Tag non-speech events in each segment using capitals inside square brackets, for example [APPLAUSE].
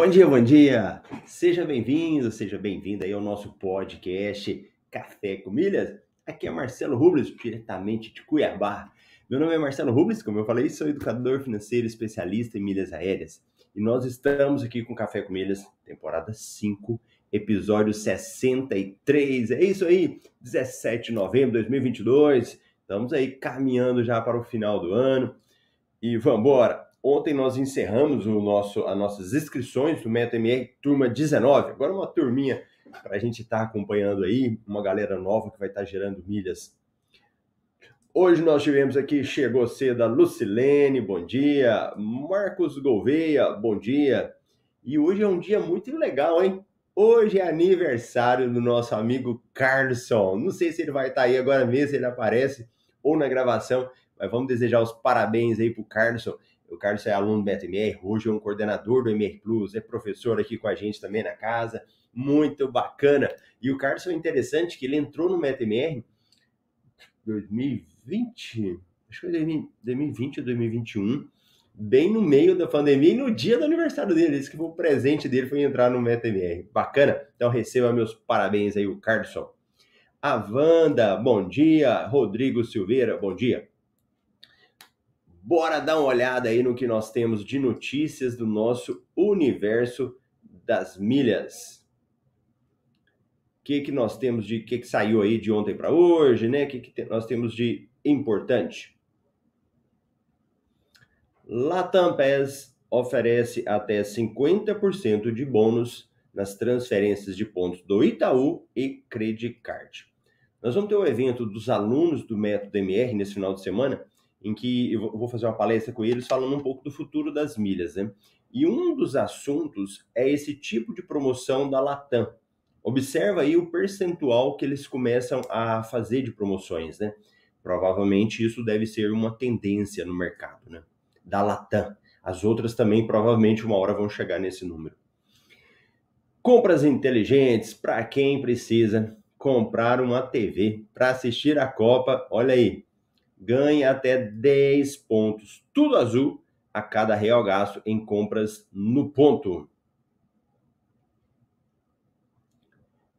Bom dia, bom dia! Seja bem-vindo, seja bem-vinda aí ao nosso podcast Café com Milhas. Aqui é Marcelo Rubles, diretamente de Cuiabá. Meu nome é Marcelo Rubles, como eu falei, sou educador financeiro especialista em milhas aéreas. E nós estamos aqui com Café com Milhas, temporada 5, episódio 63. É isso aí, 17 de novembro de 2022. Estamos aí caminhando já para o final do ano. E vamos embora! Ontem nós encerramos o nosso, as nossas inscrições do MetaMR Turma 19. Agora uma turminha para a gente estar tá acompanhando aí, uma galera nova que vai estar tá gerando milhas. Hoje nós tivemos aqui, chegou cedo a Lucilene, bom dia. Marcos Gouveia, bom dia. E hoje é um dia muito legal, hein? Hoje é aniversário do nosso amigo Carlson. Não sei se ele vai estar tá aí agora mesmo, se ele aparece ou na gravação, mas vamos desejar os parabéns aí para o Carlson. O Carlos é aluno do BetMR, hoje é um coordenador do MR Plus, é professor aqui com a gente também na casa, muito bacana. E o Carlos é interessante que ele entrou no MetaMR 2020, acho que foi 2020 ou 2021, bem no meio da pandemia e no dia do aniversário dele. Esse que foi o presente dele, foi entrar no MetaMR. Bacana? Então receba meus parabéns aí, o Carlson. A Wanda, bom dia. Rodrigo Silveira, bom dia. Bora dar uma olhada aí no que nós temos de notícias do nosso universo das milhas. O que, que nós temos de que, que saiu aí de ontem para hoje, né? O que, que nós temos de importante? Latam Pass oferece até 50% de bônus nas transferências de pontos do Itaú e Credit Card. Nós vamos ter o um evento dos alunos do método MR nesse final de semana em que eu vou fazer uma palestra com eles falando um pouco do futuro das milhas, né? E um dos assuntos é esse tipo de promoção da Latam. Observa aí o percentual que eles começam a fazer de promoções, né? Provavelmente isso deve ser uma tendência no mercado, né? Da Latam. As outras também provavelmente uma hora vão chegar nesse número. Compras inteligentes para quem precisa comprar uma TV para assistir a Copa. Olha aí, ganhe até 10 pontos, tudo azul, a cada real gasto em compras no ponto.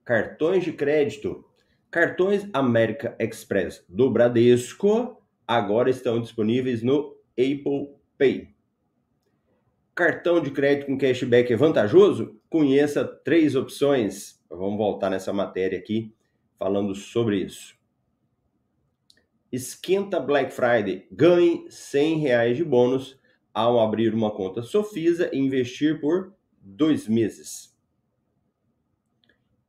Cartões de crédito. Cartões América Express do Bradesco agora estão disponíveis no Apple Pay. Cartão de crédito com cashback é vantajoso? Conheça três opções. Vamos voltar nessa matéria aqui falando sobre isso. Esquenta Black Friday. Ganhe 100 reais de bônus ao abrir uma conta Sofisa e investir por dois meses.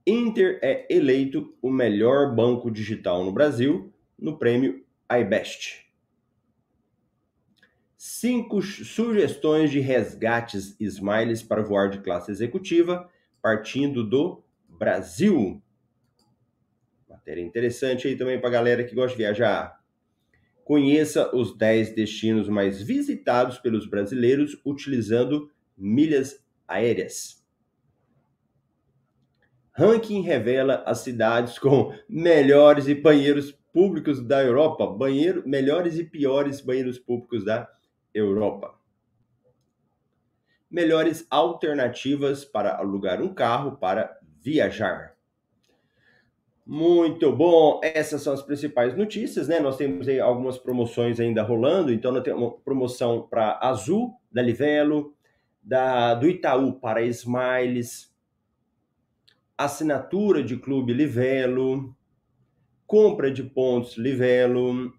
Inter é eleito o melhor banco digital no Brasil no prêmio iBest. Cinco sugestões de resgates Smiles para voar de classe executiva, partindo do Brasil. Matéria interessante aí também para galera que gosta de viajar. Conheça os 10 destinos mais visitados pelos brasileiros utilizando milhas aéreas. Ranking revela as cidades com melhores e banheiros públicos da Europa, banheiro, melhores e piores banheiros públicos da Europa. Melhores alternativas para alugar um carro para viajar. Muito bom, essas são as principais notícias, né? Nós temos aí algumas promoções ainda rolando, então nós temos uma promoção para Azul, da Livelo, da, do Itaú para Smiles, assinatura de clube Livelo, compra de pontos Livelo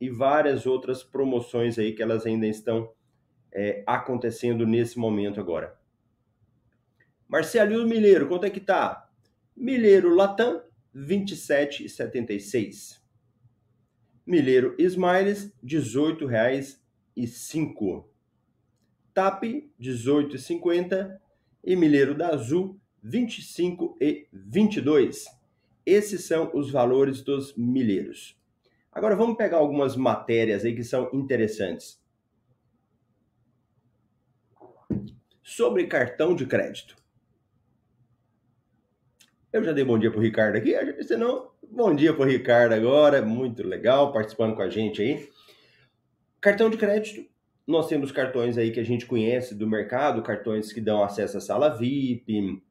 e várias outras promoções aí que elas ainda estão é, acontecendo nesse momento agora. Marcelo e o Milheiro, quanto é que tá? Milheiro Latam, 27,76. Milheiro Smiles, R$ 18,05. TAP, R$ 18,50. E Milheiro da Azul, R$ 25,22. Esses são os valores dos milheiros. Agora vamos pegar algumas matérias aí que são interessantes. Sobre cartão de crédito. Eu já dei bom dia pro Ricardo aqui, senão, bom dia pro Ricardo agora, muito legal, participando com a gente aí. Cartão de crédito, nós temos cartões aí que a gente conhece do mercado, cartões que dão acesso à sala VIP,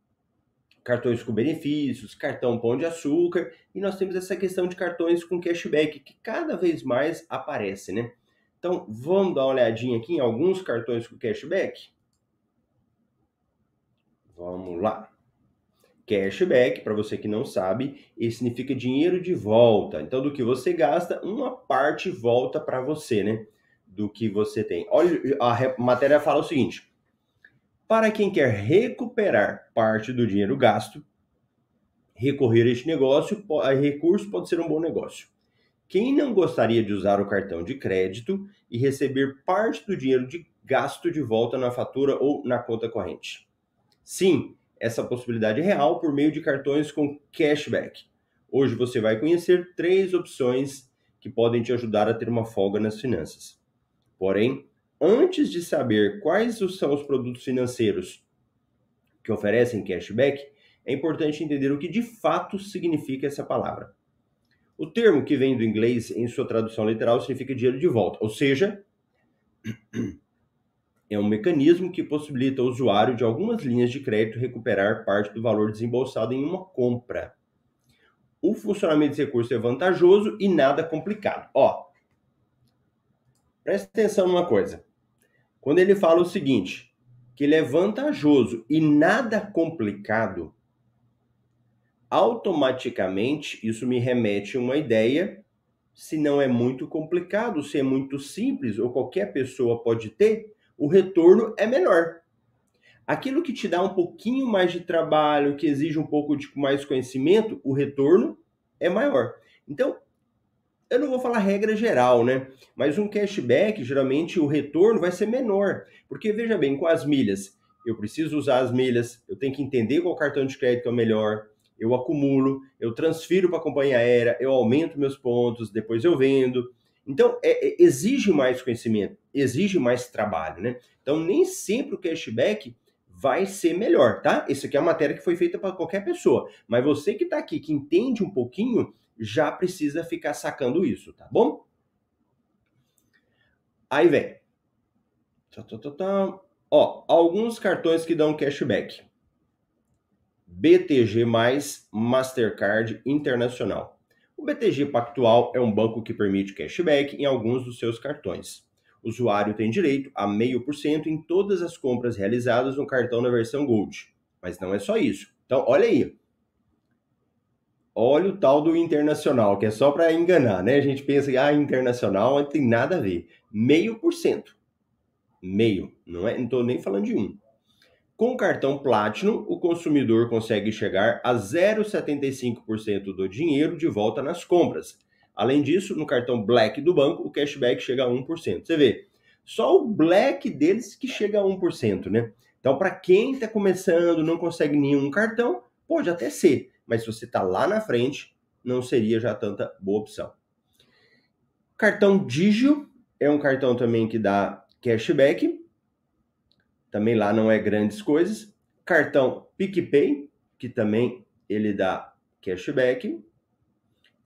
cartões com benefícios, cartão pão de açúcar, e nós temos essa questão de cartões com cashback, que cada vez mais aparece, né? Então, vamos dar uma olhadinha aqui em alguns cartões com cashback? Vamos lá. Cashback, para você que não sabe, significa dinheiro de volta. Então, do que você gasta, uma parte volta para você, né? Do que você tem. Olha, a matéria fala o seguinte: para quem quer recuperar parte do dinheiro gasto, recorrer a este negócio, a recurso pode ser um bom negócio. Quem não gostaria de usar o cartão de crédito e receber parte do dinheiro de gasto de volta na fatura ou na conta corrente? Sim, essa possibilidade real por meio de cartões com cashback. Hoje você vai conhecer três opções que podem te ajudar a ter uma folga nas finanças. Porém, antes de saber quais são os produtos financeiros que oferecem cashback, é importante entender o que de fato significa essa palavra. O termo que vem do inglês em sua tradução literal significa dinheiro de volta, ou seja, é um mecanismo que possibilita ao usuário de algumas linhas de crédito recuperar parte do valor desembolsado em uma compra. O funcionamento desse recurso é vantajoso e nada complicado. Ó, presta atenção numa coisa. Quando ele fala o seguinte, que ele é vantajoso e nada complicado, automaticamente isso me remete a uma ideia se não é muito complicado, se é muito simples ou qualquer pessoa pode ter, o retorno é menor. Aquilo que te dá um pouquinho mais de trabalho, que exige um pouco de mais conhecimento, o retorno é maior. Então, eu não vou falar regra geral, né? Mas um cashback, geralmente o retorno vai ser menor. Porque veja bem, com as milhas, eu preciso usar as milhas, eu tenho que entender qual cartão de crédito é o melhor, eu acumulo, eu transfiro para a companhia aérea, eu aumento meus pontos, depois eu vendo. Então, é, é, exige mais conhecimento, exige mais trabalho, né? Então, nem sempre o cashback vai ser melhor, tá? Isso aqui é uma matéria que foi feita para qualquer pessoa. Mas você que está aqui, que entende um pouquinho, já precisa ficar sacando isso, tá bom? Aí vem. Ó, alguns cartões que dão cashback. BTG+, Mastercard Internacional. O BTG Pactual é um banco que permite cashback em alguns dos seus cartões. O usuário tem direito a 0,5% em todas as compras realizadas no cartão na versão Gold. Mas não é só isso. Então, olha aí. Olha o tal do internacional, que é só para enganar, né? A gente pensa que ah, internacional não tem nada a ver. Meio por cento. Meio. Não é, estou nem falando de um. Com o cartão Platinum, o consumidor consegue chegar a 0,75% do dinheiro de volta nas compras. Além disso, no cartão Black do banco, o cashback chega a 1%. Você vê, só o Black deles que chega a 1%, né? Então, para quem está começando, não consegue nenhum cartão, pode até ser mas se você está lá na frente, não seria já tanta boa opção. Cartão Digio é um cartão também que dá cashback. Também lá não é grandes coisas. Cartão PicPay, que também ele dá cashback.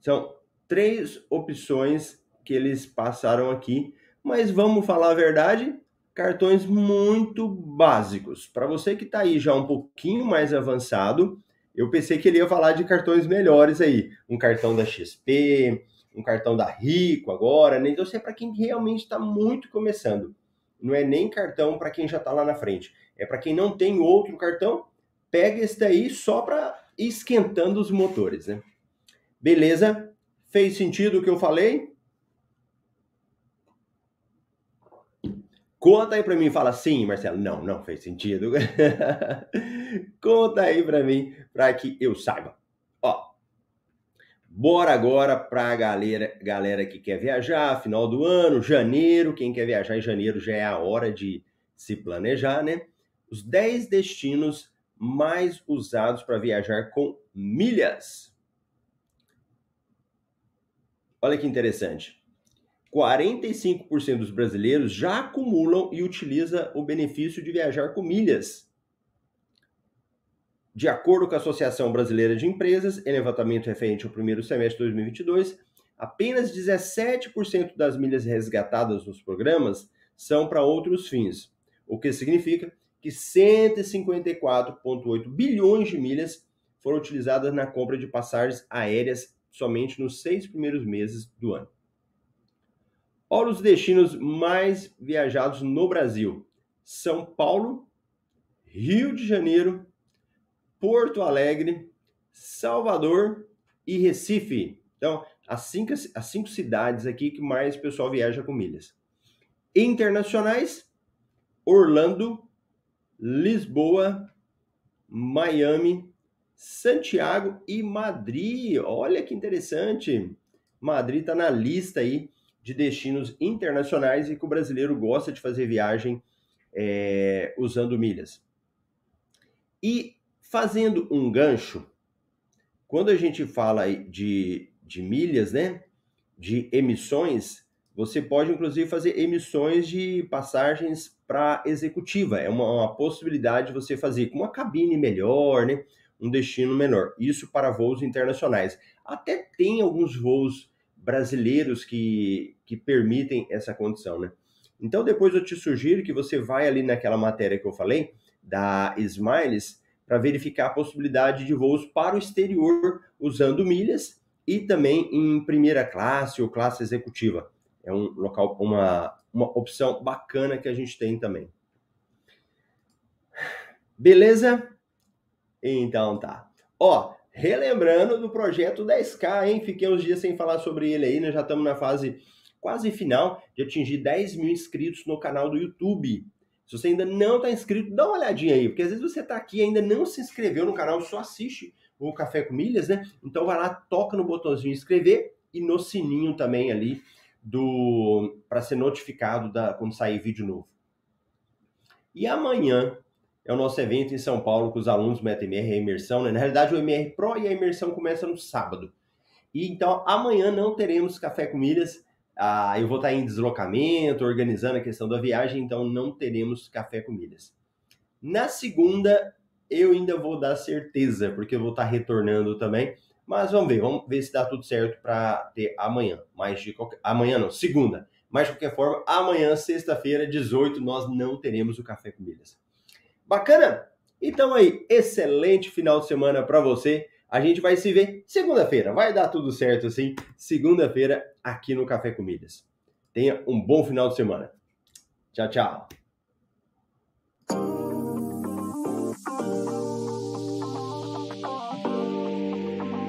São três opções que eles passaram aqui, mas vamos falar a verdade, cartões muito básicos. Para você que está aí já um pouquinho mais avançado, eu pensei que ele ia falar de cartões melhores aí. Um cartão da XP, um cartão da Rico agora, né? Então, é para quem realmente está muito começando. Não é nem cartão para quem já está lá na frente. É para quem não tem outro cartão, pega esse daí só para esquentando os motores, né? Beleza? Fez sentido o que eu falei? Conta aí para mim, fala sim, Marcelo. Não, não fez sentido. [LAUGHS] Conta aí para mim, para que eu saiba. Ó, bora agora para a galera, galera que quer viajar, final do ano, janeiro. Quem quer viajar em janeiro já é a hora de se planejar, né? Os 10 destinos mais usados para viajar com milhas. Olha que interessante. 45% dos brasileiros já acumulam e utilizam o benefício de viajar com milhas. De acordo com a Associação Brasileira de Empresas, em levantamento referente ao primeiro semestre de 2022, apenas 17% das milhas resgatadas nos programas são para outros fins, o que significa que 154,8 bilhões de milhas foram utilizadas na compra de passagens aéreas somente nos seis primeiros meses do ano. Olha os destinos mais viajados no Brasil: São Paulo, Rio de Janeiro, Porto Alegre, Salvador e Recife. Então, as cinco, as cinco cidades aqui que mais pessoal viaja com milhas. Internacionais: Orlando, Lisboa, Miami, Santiago e Madrid. Olha que interessante. Madrid está na lista aí de destinos internacionais e que o brasileiro gosta de fazer viagem é, usando milhas. E fazendo um gancho, quando a gente fala de, de milhas, né, de emissões, você pode inclusive fazer emissões de passagens para executiva. É uma, uma, possibilidade de você fazer com uma cabine melhor, né, um destino menor. Isso para voos internacionais. Até tem alguns voos brasileiros que, que permitem essa condição, né? Então depois eu te sugiro que você vai ali naquela matéria que eu falei, da Smiles, para verificar a possibilidade de voos para o exterior usando milhas e também em primeira classe ou classe executiva. É um local, uma, uma opção bacana que a gente tem também. Beleza? Então tá. Ó, Relembrando do projeto 10K, hein? Fiquei uns dias sem falar sobre ele aí, nós já estamos na fase quase final de atingir 10 mil inscritos no canal do YouTube. Se você ainda não está inscrito, dá uma olhadinha aí, porque às vezes você está aqui e ainda não se inscreveu no canal, só assiste o Café com Milhas, né? Então vai lá, toca no botãozinho inscrever e no sininho também ali do para ser notificado da quando sair vídeo novo. E amanhã é o nosso evento em São Paulo com os alunos do MetaMR, a imersão, né? Na realidade, o MR Pro e a imersão começa no sábado. E então, amanhã não teremos café com milhas. Ah, eu vou estar em deslocamento, organizando a questão da viagem, então não teremos café com milhas. Na segunda, eu ainda vou dar certeza, porque eu vou estar retornando também. Mas vamos ver, vamos ver se dá tudo certo para ter amanhã. Mas de qualquer... Amanhã não, segunda. Mas de qualquer forma, amanhã, sexta-feira, 18, nós não teremos o café com milhas. Bacana? Então aí, excelente final de semana para você. A gente vai se ver segunda-feira. Vai dar tudo certo assim. Segunda-feira aqui no Café Comidas. Tenha um bom final de semana. Tchau, tchau.